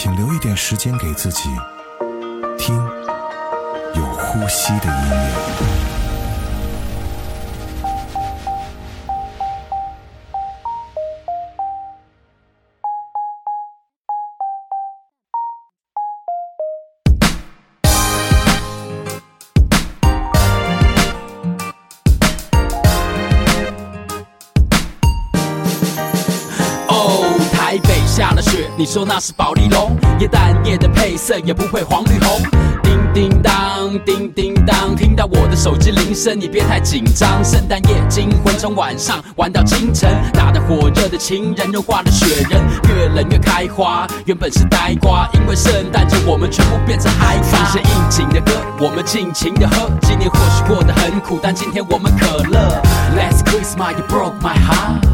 请留一点时间给自己，听有呼吸的音乐。说那是保利龙，耶诞夜的配色也不会黄绿红。叮叮当，叮叮当，听到我的手机铃声，你别太紧张。圣诞夜惊魂，从晚上玩到清晨，打得火热的情人融化了雪人，越冷越开花。原本是呆瓜，因为圣诞节我们全部变成嗨咖。放些应景的歌，我们尽情的喝。今年或许过得很苦，但今天我们可乐。Last Christmas you broke my heart。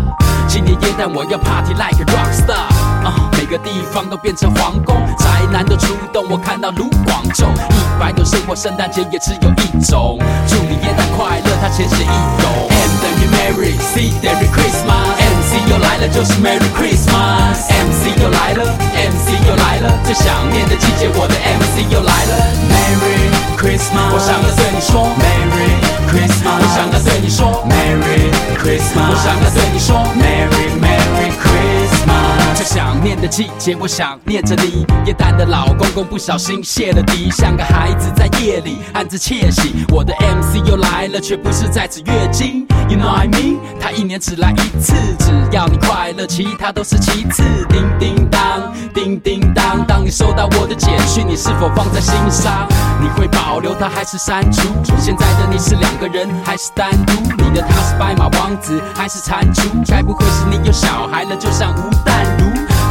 今年耶诞我要 party like a rock star，啊、每个地方都变成皇宫，宅男都出动，我看到卢广仲，一百种生活，圣诞节也只有一种。祝你耶诞快乐，他浅显易懂。M 等于 Merry，C 等于 Christmas，MC 又来了，就是 Merry Christmas。MC 又来了，MC 又来了，最想念的季节，我的 MC 又来了。Merry Christmas，我想要对你说 Merry Christmas，我想要对你说 Merry Christmas，我想要对你说 Merry Merry Christmas。最想念的季节，我想念着你。夜淡的老公公不小心泄了底，像个孩子在夜里暗自窃喜。我的 MC 又来了，却不是在此月经。You know I mean？他一年只来一次，只要你快乐，其他都是其次。叮叮当，叮叮当，当你收到我的简讯，你是否放在心上？你会保留它还是删除？现在的你是两个人还是单独？你的他是白马王子还是蟾蜍？该不会是你有小孩了，就像吴淡如？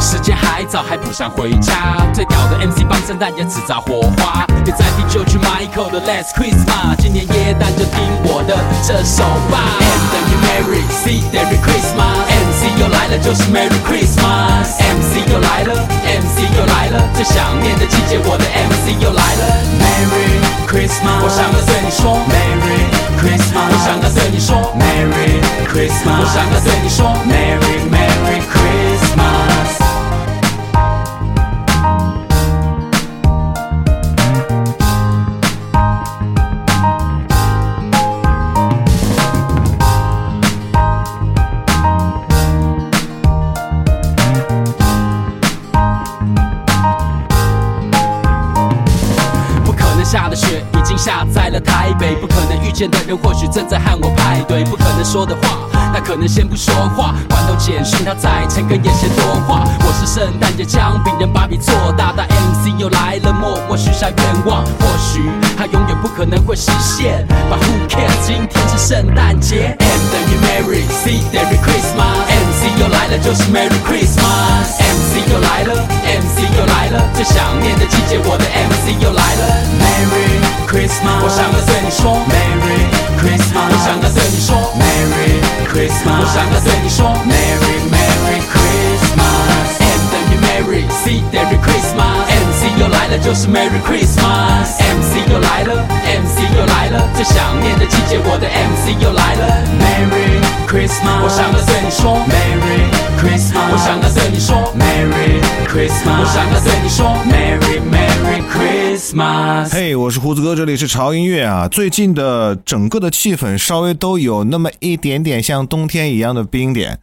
时间还早，还不想回家。最屌的 MC 帮圣诞也制造火花，别再听就去 Michael 的 Last Christmas。今年耶诞就听我的这首吧。M 等于 Merry，C 等于 Christmas，MC 又来了，就是 Merry Christmas。MC 又来了，MC 又来了，最想念的季节，我的 MC 又来了。Merry Christmas，我想要对你说 Merry Christmas，我想要对你说 Merry Christmas，我想要对你说 Merry Merry Christmas。的雪已经下在了台北，不可能遇见的人或许正在和我派对，不可能说的话，他可能先不说话，关头简讯他在诚恳眼神多话。我是圣诞节姜饼人，把笔做大，大 MC 又来了，默默许下愿望，或许他永远不可能会实现。But who cares？今天是圣诞节，M 等于 Merry，C 等于 Christmas，MC 又来了，就是 Merry Christmas，MC 又来了，MC 又来了，最想念的季节，我的 MC 又来了，Merry Christmas，我想要对你说 Merry Christmas，我想要对你说 Merry Christmas，我想要对你说 Merry Merry Christmas。 Christmas，MC 又来了，就是 Merry Christmas，MC 又来了，MC 又来了，最想念的季节，我的 MC 又来了，Merry Christmas，我想要对你说 Merry Christmas，我想要对你说 Merry Christmas，我想要对你说 Merry Merry Christmas。嘿我是胡子哥，这里是潮音乐啊。最近的整个的气氛稍微都有那么一点点像冬天一样的冰点，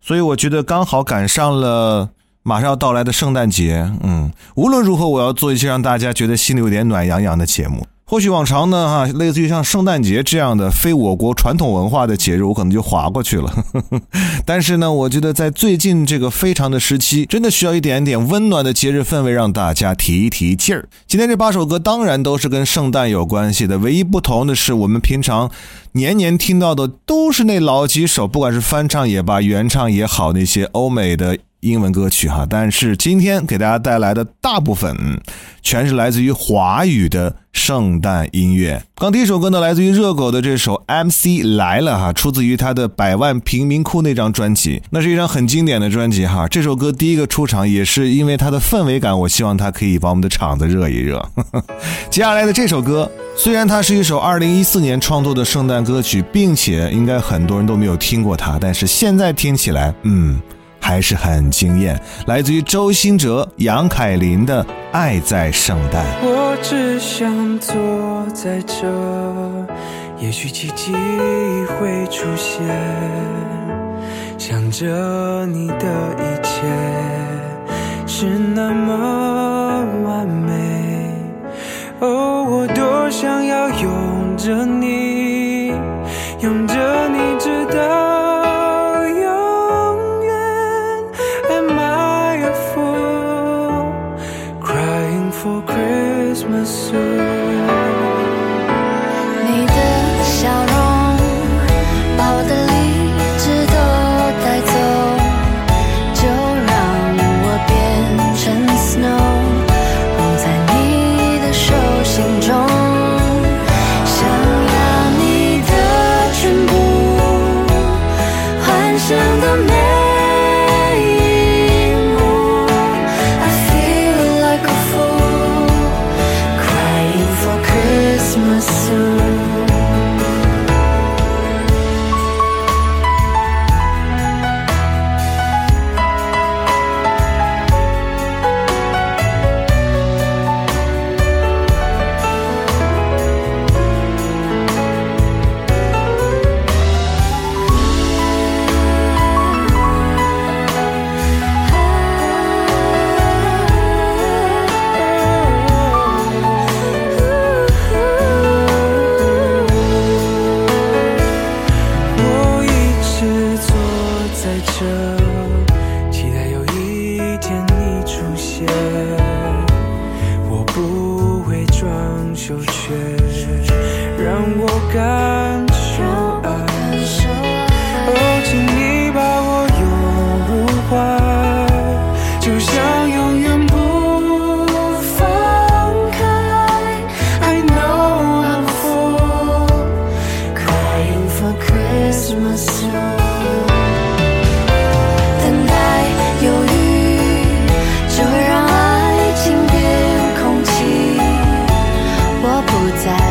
所以我觉得刚好赶上了马上要到来的圣诞节。嗯，无论如何，我要做一些让大家觉得心里有点暖洋洋的节目。或许往常呢，哈，类似于像圣诞节这样的非我国传统文化的节日，我可能就划过去了。但是呢，我觉得在最近这个非常的时期，真的需要一点点温暖的节日氛围，让大家提一提劲儿。今天这八首歌当然都是跟圣诞有关系的，唯一不同的是，我们平常年年听到的都是那老几首，不管是翻唱也罢，原唱也好，那些欧美的英文歌曲哈，但是今天给大家带来的大部分全是来自于华语的圣诞音乐。刚第一首歌呢，来自于热狗的这首 MC 来了哈，出自于他的《百万贫民窟》那张专辑，那是一张很经典的专辑哈。这首歌第一个出场也是因为它的氛围感，我希望它可以把我们的场子热一热。接下来的这首歌，虽然它是一首2014年创作的圣诞歌曲，并且应该很多人都没有听过它，但是现在听起来，嗯。还是很惊艳，来自于周兴哲、杨凯琳的《爱在圣诞》。我只想坐在这，也许奇迹会出现。想着你的一切是那么完美，哦，我多想要拥着你，拥着你直到。不在。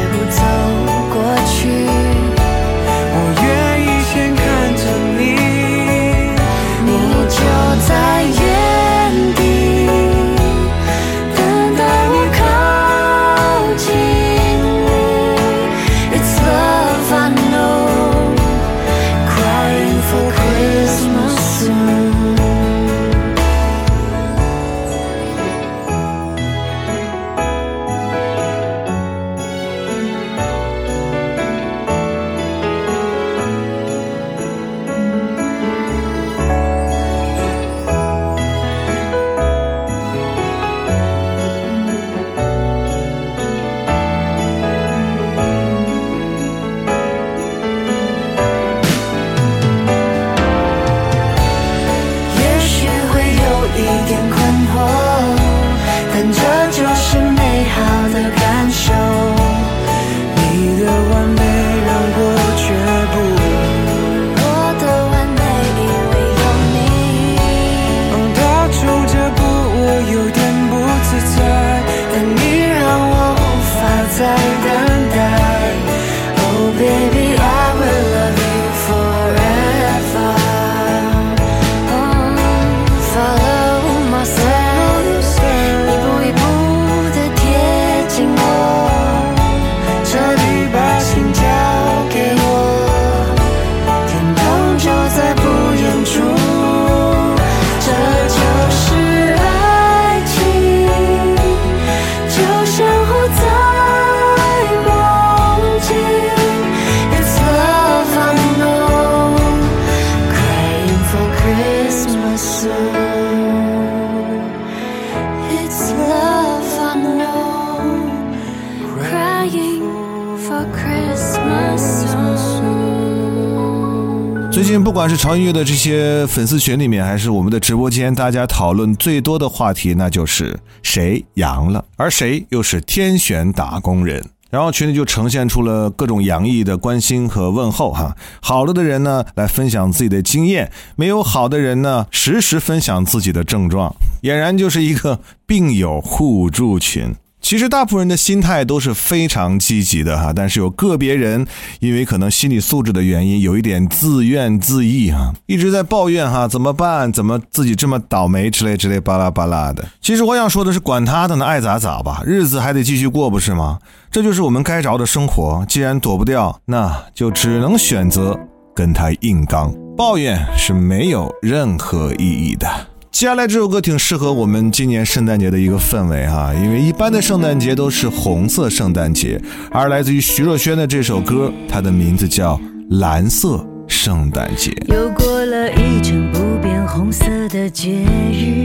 不管是潮音乐的这些粉丝群里面，还是我们的直播间，大家讨论最多的话题，那就是谁阳了，而谁又是天选打工人。然后群里就呈现出了各种洋溢的关心和问候哈。好了的人呢，来分享自己的经验；没有好的人呢，实时分享自己的症状，俨然就是一个病友互助群。其实大部分人的心态都是非常积极的哈，但是有个别人因为可能心理素质的原因，有一点自怨自艾哈，一直在抱怨哈，怎么办？怎么自己这么倒霉之类之类巴拉巴拉的。其实我想说的是，管他的呢，爱咋咋吧，日子还得继续过，不是吗？这就是我们该着的生活。既然躲不掉，那就只能选择跟他硬刚。抱怨是没有任何意义的。接下来这首歌挺适合我们今年圣诞节的一个氛围哈，因为一般的圣诞节都是红色圣诞节，而来自于徐若瑄的这首歌，它的名字叫《蓝色圣诞节》。又过了一整不变红色的节日，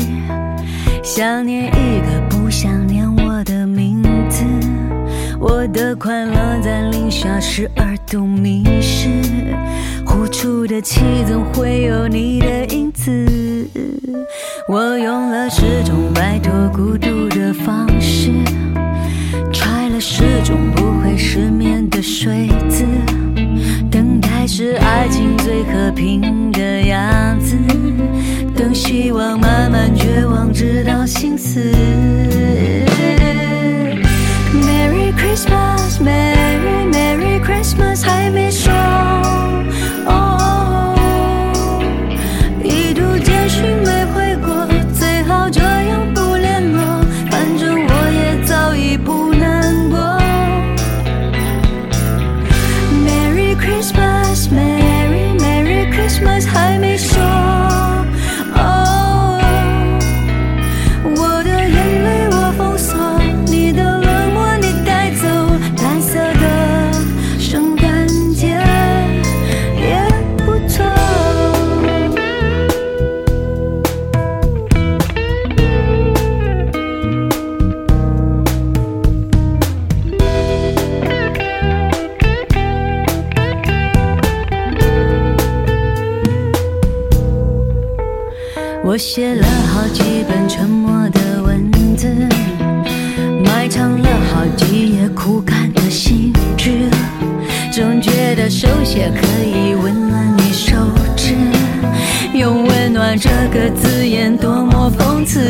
想念一个不想念我的名字，我的快乐在零下十二度迷失，呼出的气总会有你了十种摆脱孤独的方式，揣了十种不会失眠的睡姿，等待是爱情最和平的样子，等希望慢慢绝望直到心死。我写了好几本沉默的文字，埋藏了好几页枯干的心智，总觉得手写可以温暖你手指，用温暖这个字眼多么讽刺。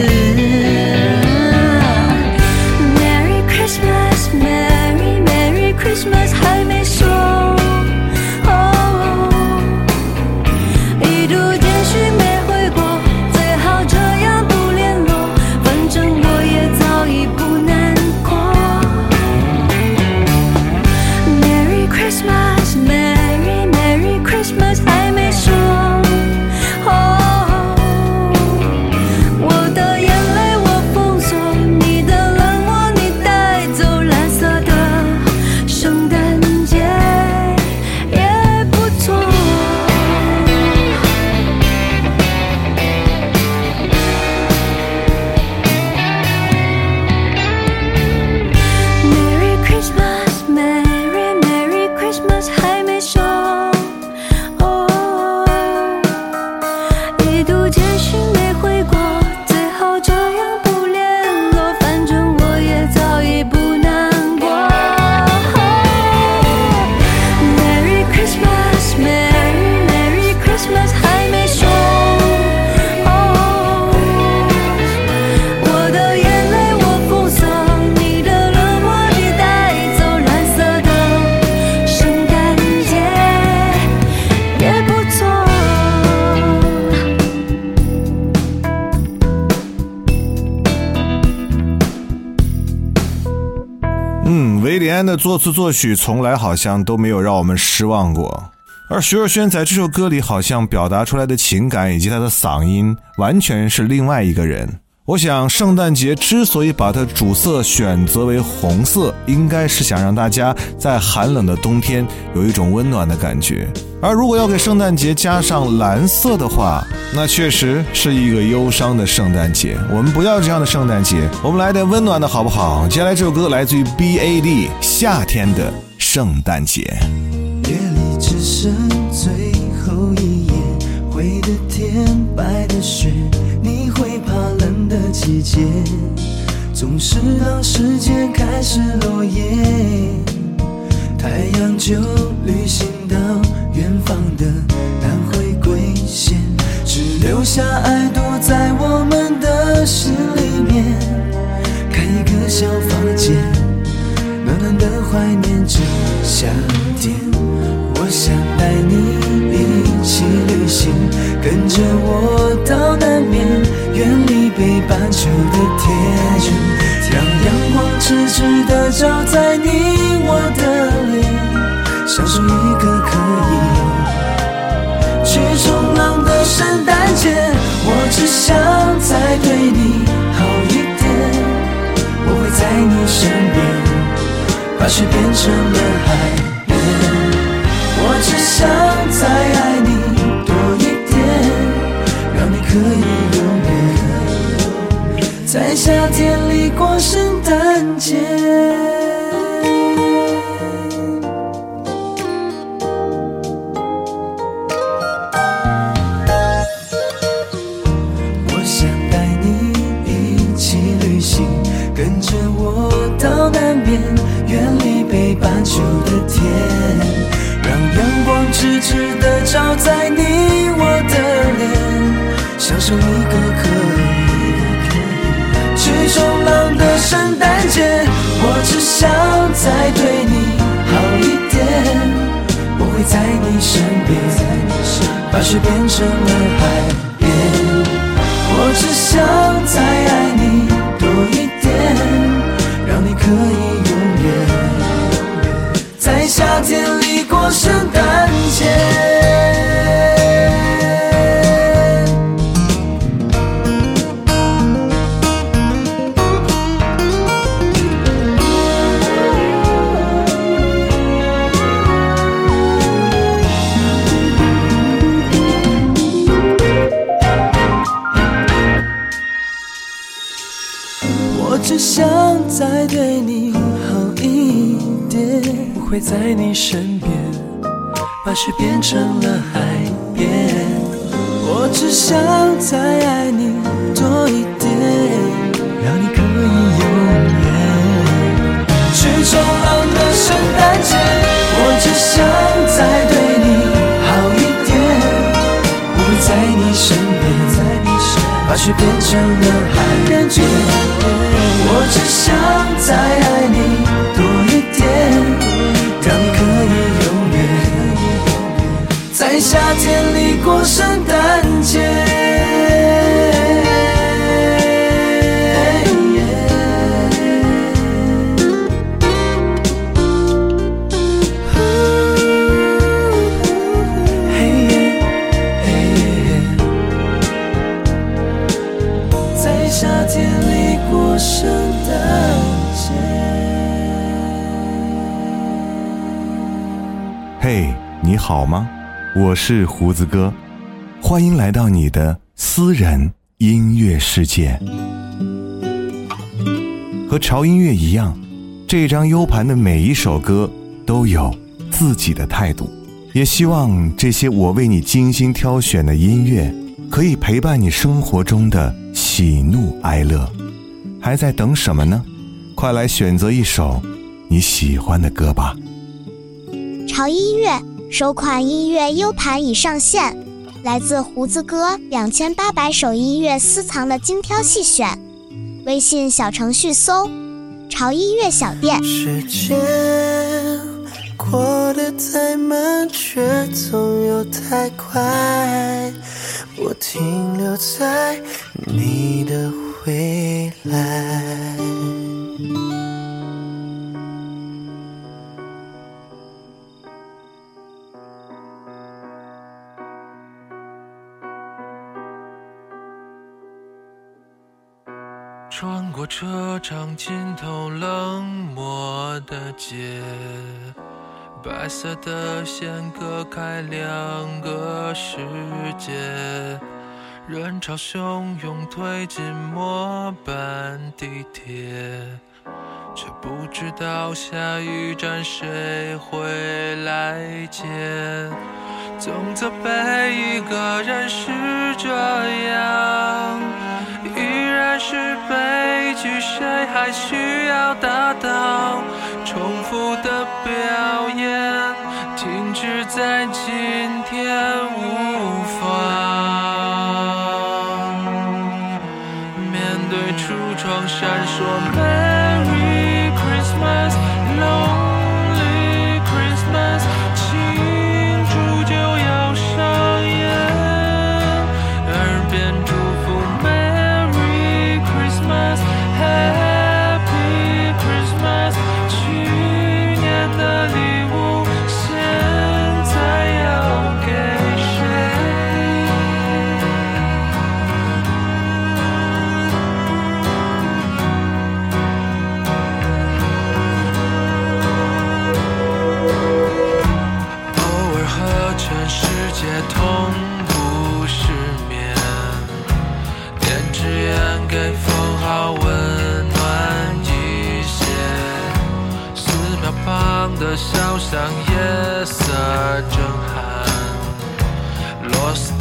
的作词作曲从来好像都没有让我们失望过，而徐若瑄在这首歌里好像表达出来的情感以及她的嗓音完全是另外一个人。我想，圣诞节之所以把它主色选择为红色，应该是想让大家在寒冷的冬天有一种温暖的感觉。而如果要给圣诞节加上蓝色的话，那确实是一个忧伤的圣诞节。我们不要这样的圣诞节，我们来点温暖的好不好？接下来这首歌来自于 B A D，夏天的圣诞节。夜里只剩最后一页，季节，总是当时间开始落叶，太阳就旅行到远方的南回归线，只留下爱躲在我们的心里面，开一个小房间，暖暖的怀念着夏天。我想带你一起旅行，跟着我到南边，远离北半球的天，让阳光直直的照在你我的脸，享受一个可以去冲浪的圣诞节。我只想再对你好一点，我会在你身边，把雪变成了是胡子哥，欢迎来到你的私人音乐世界。和潮音乐一样，这张 U 盘的每一首歌都有自己的态度。也希望这些我为你精心挑选的音乐，可以陪伴你生活中的喜怒哀乐。还在等什么呢？快来选择一首你喜欢的歌吧。潮音乐首款音乐 U 盘已上线，来自胡子哥两千八百首音乐私藏的精挑细选。微信小程序搜“潮音乐小店时间过得太慢，却总又太快。我停留在你的未来。车站尽头冷漠的街，白色的线隔开两个世界，人潮汹涌推进末班地铁，却不知道下一站谁会来接。总责备一个人是这样，是悲剧，谁还需要达到重复的表演，停止在今天无法。面对橱窗闪烁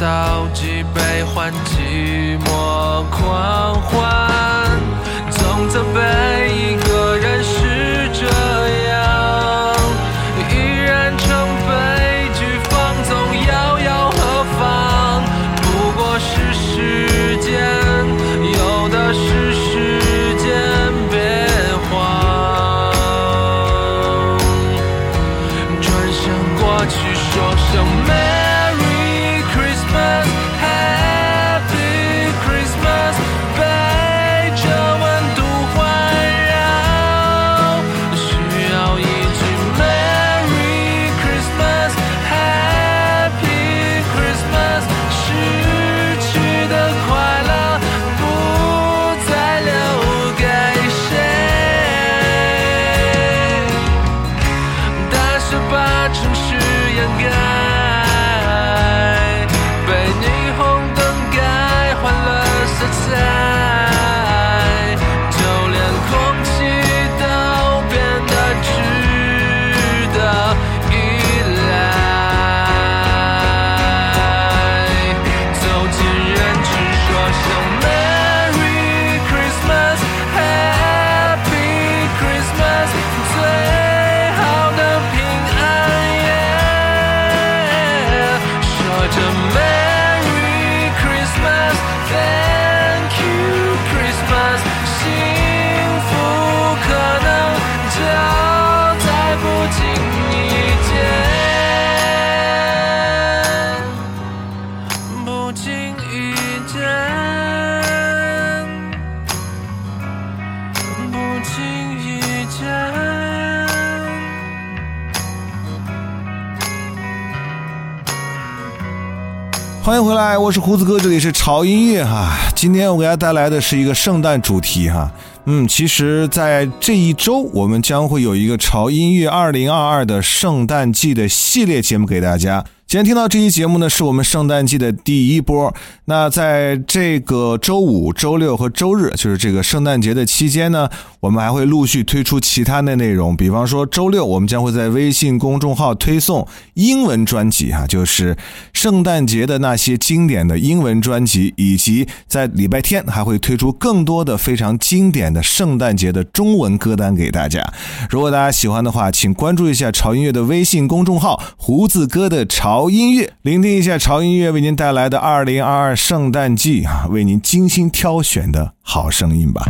倒，几杯，换，寂寞狂欢，是胡子哥，这里是潮音乐哈。今天我给大家带来的是一个圣诞主题哈。嗯，其实，在这一周，我们将会有一个潮音乐二零二二的圣诞季的系列节目给大家。今天听到这期节目呢，是我们圣诞季的第一波。那在这个周五、周六和周日，就是这个圣诞节的期间呢，我们还会陆续推出其他的内容。比方说，周六我们将会在微信公众号推送英文专辑哈，就是圣诞节的那些经典的英文专辑，以及在礼拜天还会推出更多的非常经典的圣诞节的中文歌单给大家。如果大家喜欢的话，请关注一下潮音乐的微信公众号“胡子哥的潮音乐”，聆听一下潮音乐为您带来的二零二二圣诞季啊，为您精心挑选的好声音吧。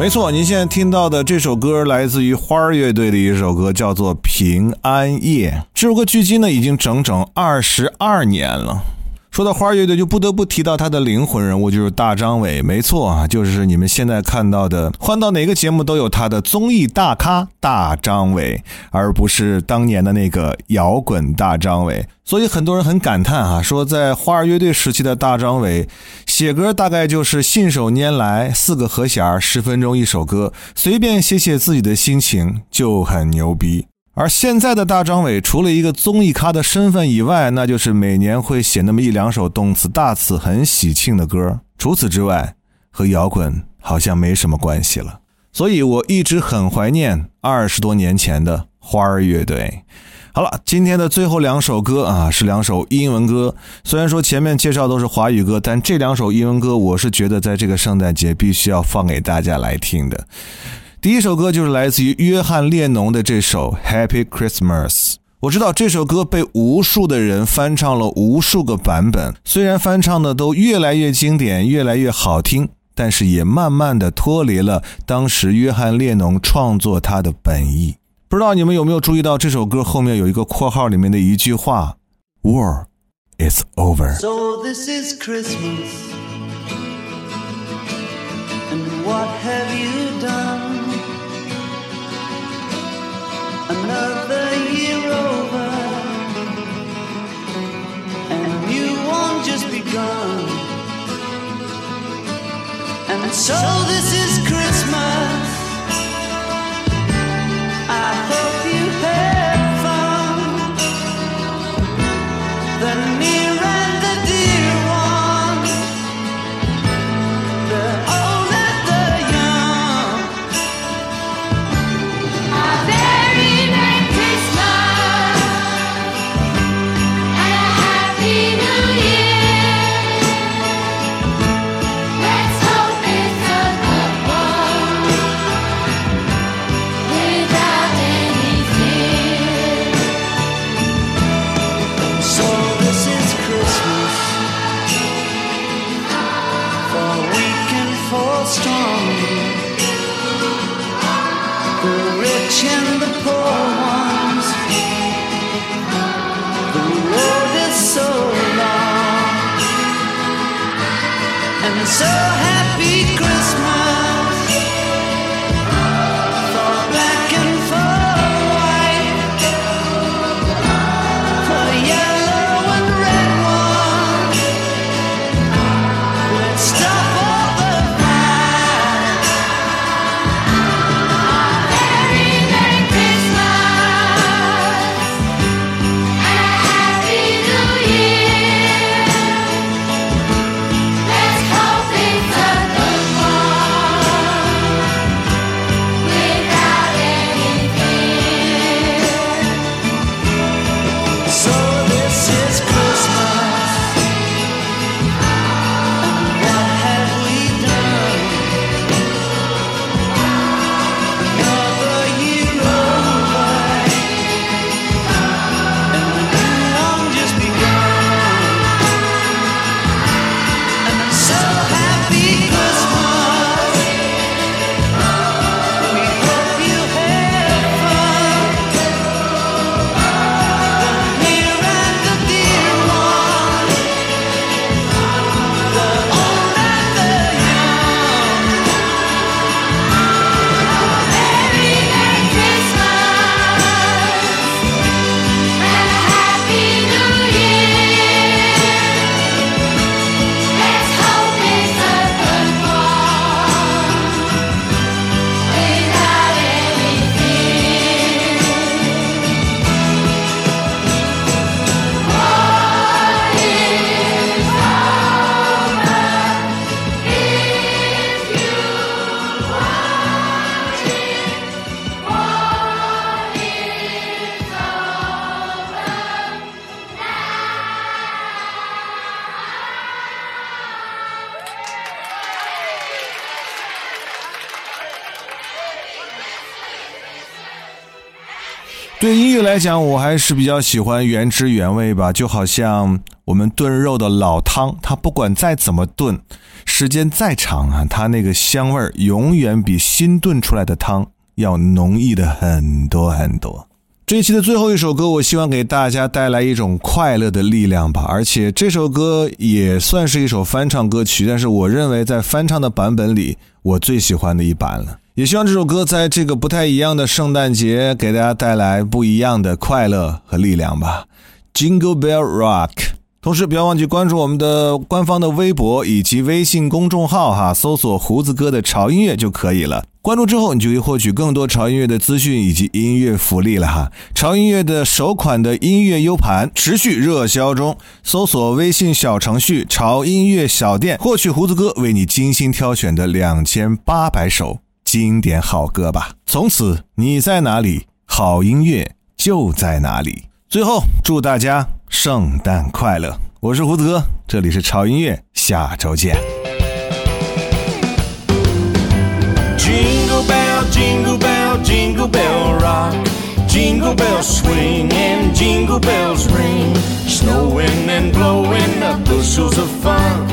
没错，您现在听到的这首歌来自于花儿乐队的一首歌，叫做《平安夜》。这首歌距今呢已经整整二十二年了。说到花儿乐队，就不得不提到他的灵魂人物，就是大张伟。没错啊，就是你们现在看到的，换到哪个节目都有他的综艺大咖大张伟，而不是当年的那个摇滚大张伟。所以很多人很感叹啊，说在花儿乐队时期的大张伟写歌大概就是信手拈来，四个和弦，十分钟一首歌，随便写写自己的心情就很牛逼。而现在的大张伟，除了一个综艺咖的身份以外，那就是每年会写那么一两首动词大词很喜庆的歌。除此之外，和摇滚好像没什么关系了。所以我一直很怀念二十多年前的花儿乐队。好了，今天的最后两首歌啊，是两首英文歌。虽然说前面介绍都是华语歌，但这两首英文歌，我是觉得在这个圣诞节必须要放给大家来听的。第一首歌就是来自于约翰列侬的这首《Happy Christmas》。我知道这首歌被无数的人翻唱了无数个版本，虽然翻唱的都越来越经典、越来越好听，但是也慢慢的脱离了当时约翰列侬创作它的本意。不知道你们有没有注意到这首歌后面有一个括号里面的一句话：“War is over。” So this is Christmas. And what have you Another year over. And just. And so this is 来讲，我还是比较喜欢原汁原味吧，就好像我们炖肉的老汤，它不管再怎么炖，时间再长啊，它那个香味儿永远比新炖出来的汤要浓郁的很多很多。这一期的最后一首歌，我希望给大家带来一种快乐的力量吧。而且这首歌也算是一首翻唱歌曲，但是我认为在翻唱的版本里，我最喜欢的一版了。也希望这首歌在这个不太一样的圣诞节，给大家带来不一样的快乐和力量吧。Jingle Bell Rock。同时，不要忘记关注我们的官方的微博以及微信公众号哈，搜索“胡子哥的潮音乐”就可以了。关注之后，你就可以获取更多潮音乐的资讯以及音乐福利了哈。潮音乐的首款的音乐 U 盘持续热销中，搜索微信小程序“潮音乐小店”，获取胡子哥为你精心挑选的两千八百首经典好歌吧。从此你在哪里，好音乐就在哪里。最后，祝大家圣诞快乐！我是胡子哥，这里是潮音乐，下周见。Jingle bell, jingle bell, jingle bell rock. Jingle bells swing and jingle bells ring. Snowing and blowing up bushels of fun.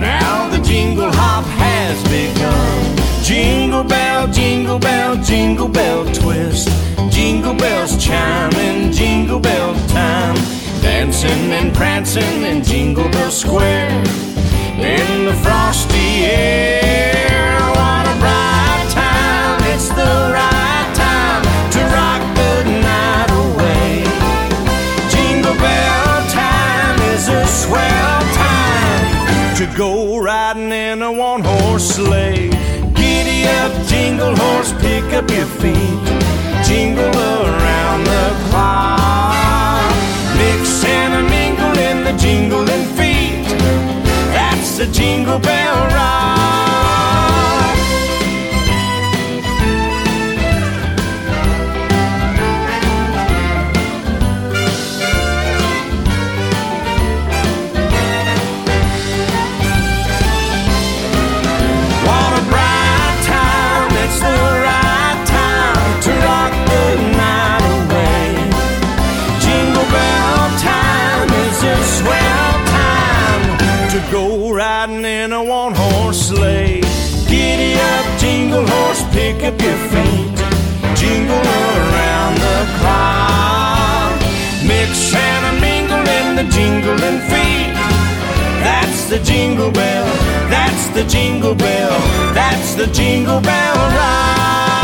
Now the jingle hop has begun. Jingle bell, jingle bell, jingle bell twist. Jingle bells chiming, jingle bell time. Dancing and prancing in Jingle Bell Square. In the frosty air, what a bright time. It's the right time to rock the night away. Jingle bell time is a swell time to go riding in a one horse sleigh. Giddy up, jingle horse, pick up your feet. Jingle around the jingle bell rock. Up your feet. Jingle around the clock. Mix and mingle in the jingling feet. That's the jingle bell, that's the jingle bell, that's the jingle bell rock.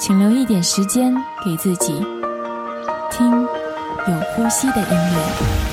请留一点时间给自己，听有呼吸的音乐。